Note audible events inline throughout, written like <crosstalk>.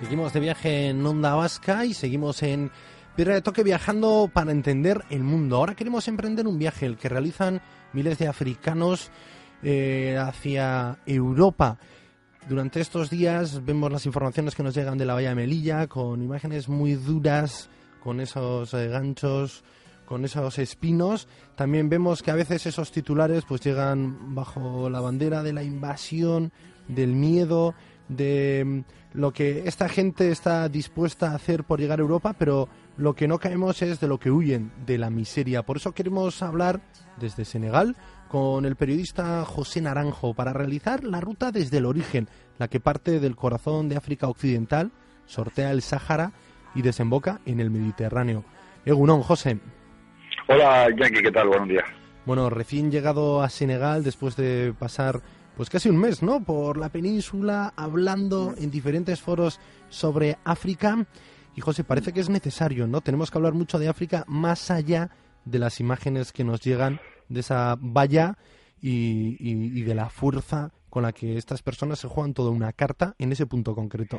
Seguimos de viaje en Onda Vasca y seguimos en Piedra de Toque viajando para entender el mundo. Ahora queremos emprender un viaje, el que realizan miles de africanos eh, hacia Europa. Durante estos días vemos las informaciones que nos llegan de la Bahía de Melilla con imágenes muy duras, con esos eh, ganchos, con esos espinos. También vemos que a veces esos titulares pues llegan bajo la bandera de la invasión, del miedo, de mm, lo que esta gente está dispuesta a hacer por llegar a Europa, pero lo que no caemos es de lo que huyen, de la miseria. Por eso queremos hablar desde Senegal con el periodista José Naranjo para realizar la ruta desde el origen, la que parte del corazón de África Occidental, sortea el Sáhara y desemboca en el Mediterráneo. Egunon, José. Hola, Yankee, ¿qué tal? Buenos días. Bueno, recién llegado a Senegal después de pasar pues casi un mes, ¿no? Por la península, hablando en diferentes foros sobre África. Y José, parece que es necesario, ¿no? Tenemos que hablar mucho de África más allá de las imágenes que nos llegan de esa valla y, de la fuerza con la que estas personas se juegan toda una carta en ese punto concreto.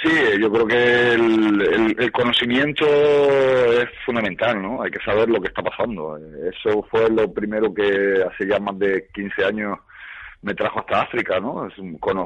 Sí, yo creo que el, el, conocimiento es fundamental, ¿no? Hay que saber lo que está pasando. Eso fue lo primero que hace ya más de 15 años me trajo hasta África, ¿no? Es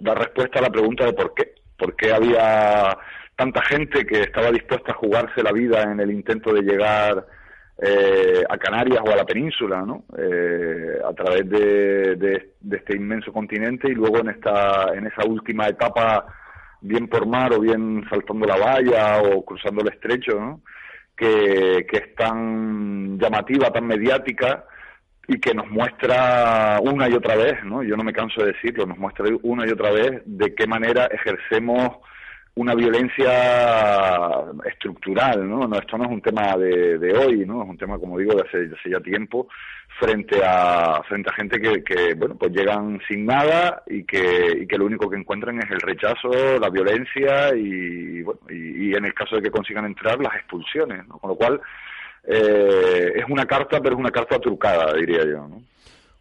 dar respuesta a la pregunta de por qué. ¿Por qué había tanta gente que estaba dispuesta a jugarse la vida en el intento de llegar eh, a Canarias o a la península, ¿no? Eh, a través de, de, este inmenso continente y luego en esta en esa última etapa, bien por mar o bien saltando la valla o cruzando el estrecho, ¿no? Que, que es tan llamativa, tan mediática y que nos muestra una y otra vez, ¿no? Yo no me canso de decirlo, nos muestra una y otra vez de qué manera ejercemos una violencia estructural, ¿no? no esto no es un tema de, de, hoy, ¿no? Es un tema, como digo, de hace, de hace ya tiempo frente a frente a gente que, que, bueno, pues llegan sin nada y que, y que lo único que encuentran es el rechazo, la violencia y, bueno, y, y en el caso de que consigan entrar, las expulsiones, ¿no? Con lo cual, eh, es una carta, pero es una carta trucada, diría yo.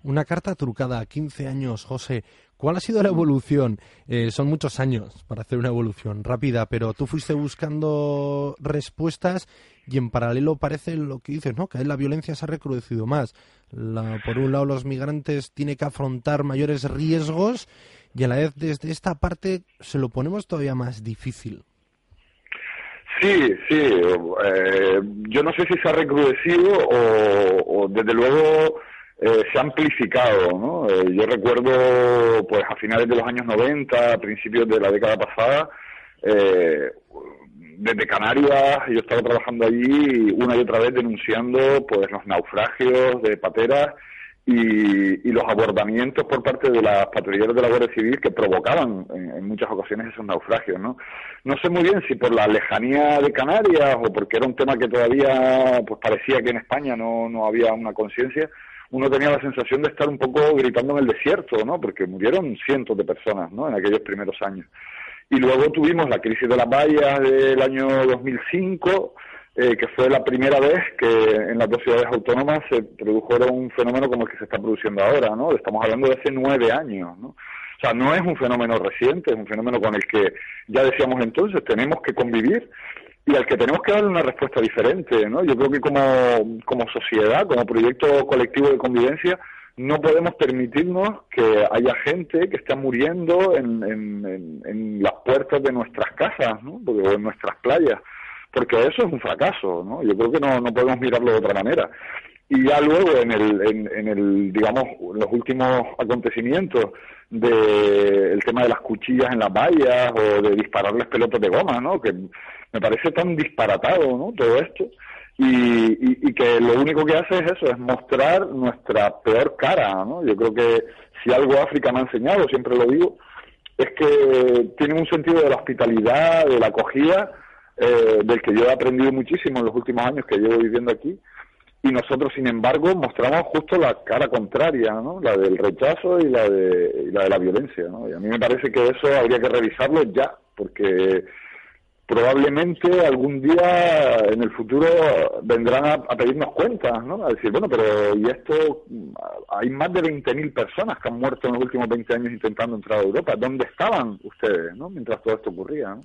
Una carta trucada, 15 años, José. ¿Cuál ha sido la evolución? Eh, son muchos años para hacer una evolución rápida, pero tú fuiste buscando respuestas y en paralelo parece lo que dices, ¿no? Que la violencia se ha recrudecido más. por un lado, los migrantes tienen que afrontar mayores riesgos y a la vez desde esta parte se lo ponemos todavía más difícil. Sí, sí. Eh, yo no sé si se ha recrudecido o desde luego eh, se ha amplificado, ¿no? Eh, yo recuerdo, pues a finales de los años 90, a principios de la década pasada, eh, desde Canarias, yo estaba trabajando allí una y otra vez denunciando, pues los naufragios de pateras y, y los abordamientos por parte de las patrulleras de la Guardia Civil que provocaban en, muchas ocasiones esos naufragios, ¿no? No sé muy bien si por la lejanía de Canarias o porque era un tema que todavía, pues parecía que en España no, no había una conciencia, uno tenía la sensación de estar un poco gritando en el desierto, ¿no? Porque murieron cientos de personas, ¿no? En aquellos primeros años. Y luego tuvimos la crisis de las vallas del año 2005, eh, que fue la primera vez que en las dos ciudades autónomas se produjo un fenómeno como el que se está produciendo ahora, ¿no? Estamos hablando de hace nueve años, ¿no? O sea, no es un fenómeno reciente, es un fenómeno con el que ya decíamos entonces, tenemos que convivir y al que tenemos que dar una respuesta diferente, ¿no? Yo creo que como, como sociedad, como proyecto colectivo de convivencia, no podemos permitirnos que haya gente que esté muriendo en, en, en, las puertas de nuestras casas, ¿no? Porque, o en nuestras playas, porque eso es un fracaso, ¿no? Yo creo que no, no podemos mirarlo de otra manera. Y ya luego en el, en, en el digamos, los últimos acontecimientos del el tema de las cuchillas en las vallas o de dispararles pelotas de goma, ¿no? Que me parece tan disparatado, ¿no? Todo esto. Y, y, que lo único que hace es eso, es mostrar nuestra peor cara, ¿no? Yo creo que si algo África me ha enseñado, siempre lo digo, es que tiene un sentido de la hospitalidad, de la acogida, eh, del que yo he aprendido muchísimo en los últimos años que llevo viviendo aquí, y nosotros, sin embargo, mostramos justo la cara contraria, ¿no? La del rechazo y la de, la, de la violencia, ¿no? Y a mí me parece que eso habría que revisarlo ya, porque probablemente algún día en el futuro vendrán a, pedirnos cuentas, ¿no? A decir, bueno, pero ¿y esto? Hay más de 20.000 personas que han muerto en los últimos 20 años intentando entrar a Europa. ¿Dónde estaban ustedes, ¿no? Mientras todo esto ocurría,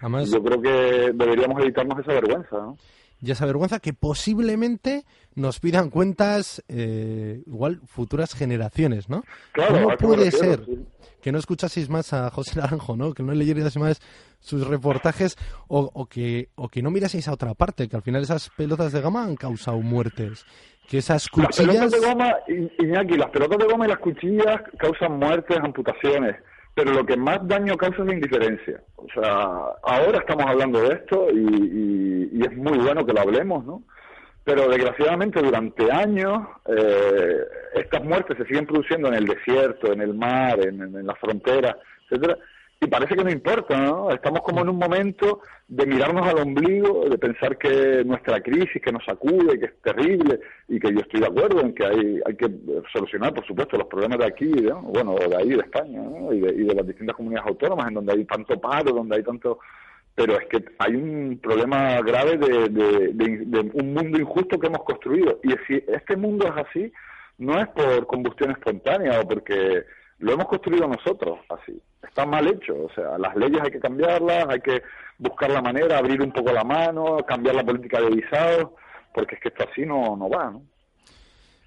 Yo creo que deberíamos evitarnos esa vergüenza, ¿no? y esa vergüenza que posiblemente nos pidan cuentas eh, igual futuras generaciones, ¿no? Claro, ¿Cómo puede ser que no escuchaseis más a José Naranjo, ¿no? Que no leyerais más sus reportajes o, que, o que no miraseis a otra parte, que al final esas pelotas de goma han causado muertes. Que esas cuchillas... Las pelotas de goma, Iñaki, las pelotas de goma y las cuchillas causan muertes, amputaciones pero lo que más daño causa es la indiferencia. O sea, ahora estamos hablando de esto y, es muy bueno que lo hablemos, ¿no? Pero desgraciadamente durante años eh, estas muertes se siguen produciendo en el desierto, en el mar, en, en la frontera, etcétera, y parece que no importa, ¿no? Estamos como en un momento de mirarnos al ombligo, de pensar que nuestra crisis, que nos sacude, que es terrible, y que yo estoy de acuerdo en que hay, hay que solucionar, por supuesto, los problemas de aquí, ¿no? bueno, de ahí, de España, ¿no? y, de, de las distintas comunidades autónomas, en donde hay tanto paro, donde hay tanto... Pero es que hay un problema grave de, de un mundo injusto que hemos construido. Y si este mundo es así, no es por combustión espontánea o porque lo hemos construido nosotros así. Está mal hecho. O sea, las leyes hay que cambiarlas, hay que buscar la manera, abrir un poco la mano, cambiar la política de visados, porque es que esto así no, no va, ¿no?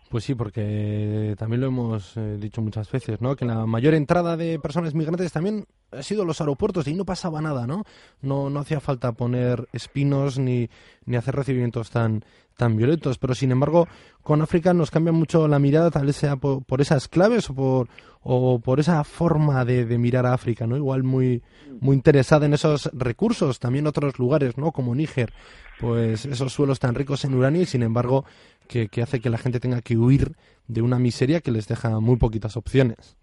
Pues sí, porque también lo hemos eh, dicho muchas veces, ¿no? Que la mayor entrada de personas migrantes también ha sido los aeropuertos y no pasaba nada, ¿no? No, no hacía falta poner espinos ni, ni hacer recibimientos tan, tan violentos. Pero sin embargo, con África nos cambia mucho la mirada, tal vez sea por, por esas claves o por, o por esa forma de, de, mirar a África, ¿no? Igual muy, muy interesada en esos recursos, también otros lugares, ¿no? Como Níger, pues esos suelos tan ricos en uranio y sin embargo que, hace que la gente tenga que huir de una miseria que les deja muy poquitas opciones.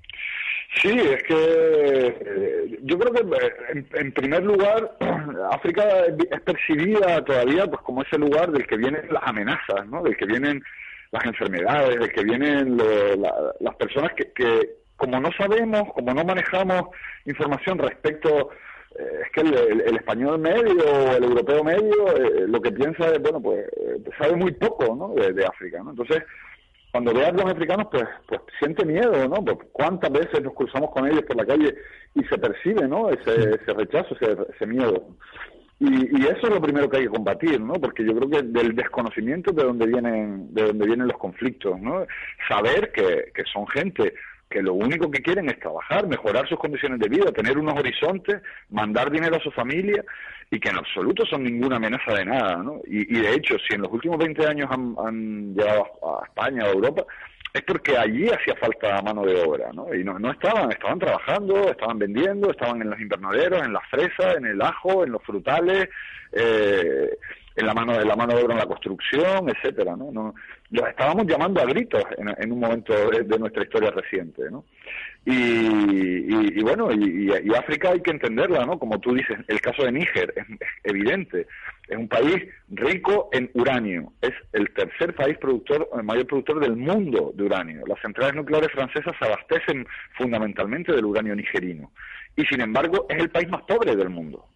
Sí, es que eh, yo creo que eh, en, primer lugar <clears throat> África es percibida todavía pues como ese lugar del que vienen las amenazas, ¿no? Del que vienen las enfermedades, del que vienen las personas que, que como no sabemos, como no manejamos información respecto eh, es que el, español medio o el europeo medio eh, lo que piensa es, bueno, pues sabe muy poco ¿no? de, África, ¿no? Entonces, cuando ve a los africanos, pues, pues siente miedo, ¿no? Pues cuántas veces nos cruzamos con ellos por la calle y se percibe, ¿no? Ese, ese rechazo, ese, ese miedo. Y, y, eso es lo primero que hay que combatir, ¿no? Porque yo creo que del desconocimiento de dónde vienen, de dónde vienen los conflictos, ¿no? Saber que, que son gente que lo único que quieren es trabajar, mejorar sus condiciones de vida, tener unos horizontes, mandar dinero a su familia y que en absoluto son ninguna amenaza de nada, ¿no? Y, de hecho, si en los últimos 20 años han, llegado a, España o a Europa, es porque allí hacía falta mano de obra, ¿no? Y no, no estaban, estaban trabajando, estaban vendiendo, estaban en los invernaderos, en las fresas, en el ajo, en los frutales, eh, en la mano de la mano de obra en la construcción, etcétera, ¿no? no los estábamos llamando a gritos en, un momento de, nuestra historia reciente, ¿no? Y, bueno, y, África hay que entenderla, ¿no? Como tú dices, el caso de Níger es, evidente, es un país rico en uranio, es el tercer país productor, el mayor productor del mundo de uranio. Las centrales nucleares francesas se abastecen fundamentalmente del uranio nigerino y sin embargo es el país más pobre del mundo.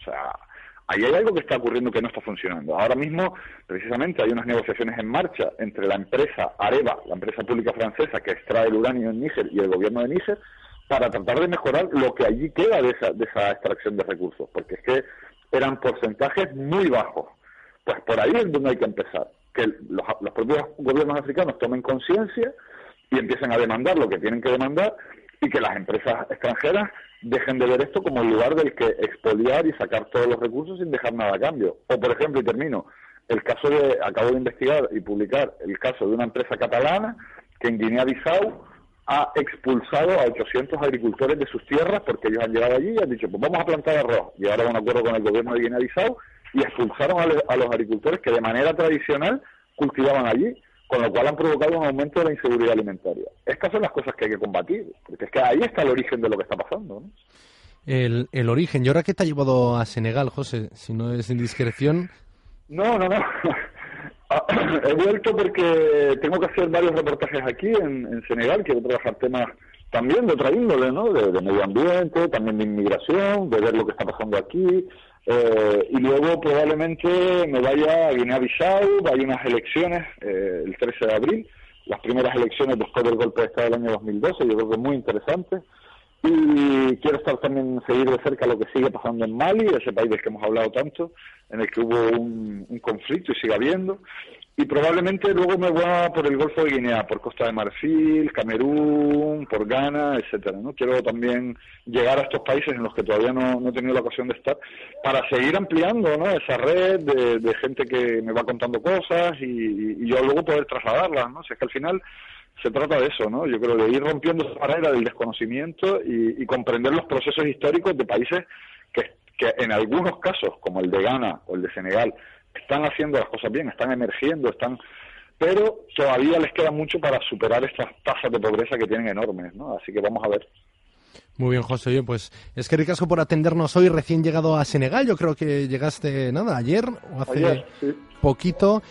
O sea, ahí hay algo que está ocurriendo que no está funcionando. Ahora mismo, precisamente, hay unas negociaciones en marcha entre la empresa Areva, la empresa pública francesa que extrae el uranio en Níger, y el gobierno de Níger, para tratar de mejorar lo que allí queda de esa, de esa extracción de recursos, porque es que eran porcentajes muy bajos. Pues por ahí es donde hay que empezar, que los, los propios gobiernos africanos tomen conciencia y empiecen a demandar lo que tienen que demandar y que las empresas extranjeras dejen de ver esto como el lugar del que expoliar y sacar todos los recursos sin dejar nada a cambio. O, por ejemplo, y termino, el caso de, acabo de investigar y publicar el caso de una empresa catalana que en Guinea-Bissau ha expulsado a 800 agricultores de sus tierras porque ellos han llegado allí y han dicho, pues vamos a plantar arroz. Llegaron a un acuerdo con el gobierno de Guinea-Bissau y expulsaron a los agricultores que de manera tradicional cultivaban allí con lo cual han provocado un aumento de la inseguridad alimentaria. Estas son las cosas que hay que combatir, porque es que ahí está el origen de lo que está pasando. ¿no? El, el origen, ¿y ahora qué te ha llevado a Senegal, José? Si no es indiscreción. No, no, no. <coughs> He vuelto porque tengo que hacer varios reportajes aquí en, Senegal, quiero trabajar temas también de otra índole, ¿no? De, medio ambiente, también de inmigración, de ver lo que está pasando aquí, Eh, y luego probablemente me vaya a Guinea-Bissau, vaya unas elecciones eh, el 13 de abril, las primeras elecciones después del golpe de Estado del año 2012, yo creo que es muy interesante. Y quiero estar también, seguir de cerca lo que sigue pasando en Mali, ese país del que hemos hablado tanto, en el que hubo un, un conflicto y sigue habiendo y probablemente luego me voy por el Golfo de Guinea, por Costa de Marfil, Camerún, por Ghana, etcétera. ¿no? Quiero también llegar a estos países en los que todavía no, he tenido la ocasión de estar para seguir ampliando ¿no? esa red de, gente que me va contando cosas y, yo luego poder trasladarlas. ¿no? O es que al final se trata de eso, ¿no? Yo creo de ir rompiendo esa barrera del desconocimiento y, comprender los procesos históricos de países que en algunos casos, como el de Ghana o el de Senegal, están haciendo las cosas bien, están emergiendo, están pero todavía les queda mucho para superar estas tasas de pobreza que tienen enormes, ¿no? Así que vamos a ver. Muy bien, José. Oye, pues es que ricasco por atendernos hoy, recién llegado a Senegal. Yo creo que llegaste, nada, ayer o hace poquito.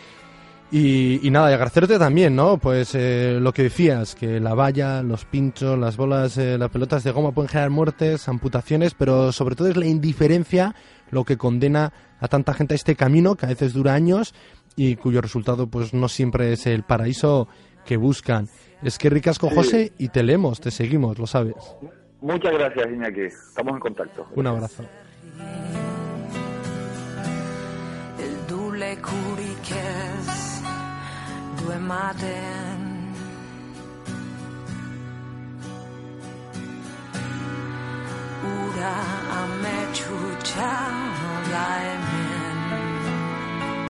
Y, nada, y agradecerte también, ¿no? Pues eh, lo que decías, que la valla, los pinchos, las bolas, eh, las pelotas de goma pueden generar muertes, amputaciones, pero sobre todo es la indiferencia lo que condena a tanta gente a este camino que a veces dura años y cuyo resultado pues no siempre es el paraíso que buscan. Es que ricasco José y te leemos, te seguimos, lo sabes. Muchas gracias Iñaki, estamos en contacto. Un abrazo. I met you, chucha